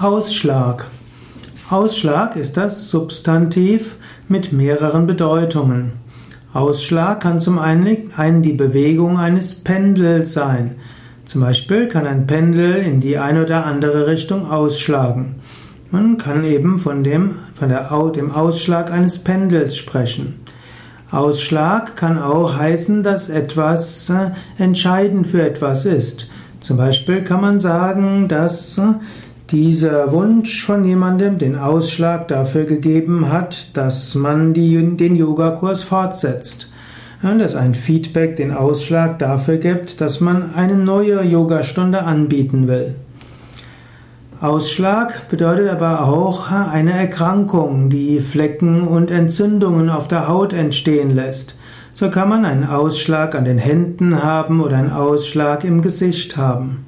Ausschlag. Ausschlag ist das Substantiv mit mehreren Bedeutungen. Ausschlag kann zum einen die Bewegung eines Pendels sein. Zum Beispiel kann ein Pendel in die eine oder andere Richtung ausschlagen. Man kann eben von dem, von der, dem Ausschlag eines Pendels sprechen. Ausschlag kann auch heißen, dass etwas äh, entscheidend für etwas ist. Zum Beispiel kann man sagen, dass äh, dieser Wunsch von jemandem den Ausschlag dafür gegeben hat, dass man die, den Yogakurs fortsetzt. dass ein Feedback den Ausschlag dafür gibt, dass man eine neue Yogastunde anbieten will. Ausschlag bedeutet aber auch eine Erkrankung, die Flecken und Entzündungen auf der Haut entstehen lässt. So kann man einen Ausschlag an den Händen haben oder einen Ausschlag im Gesicht haben.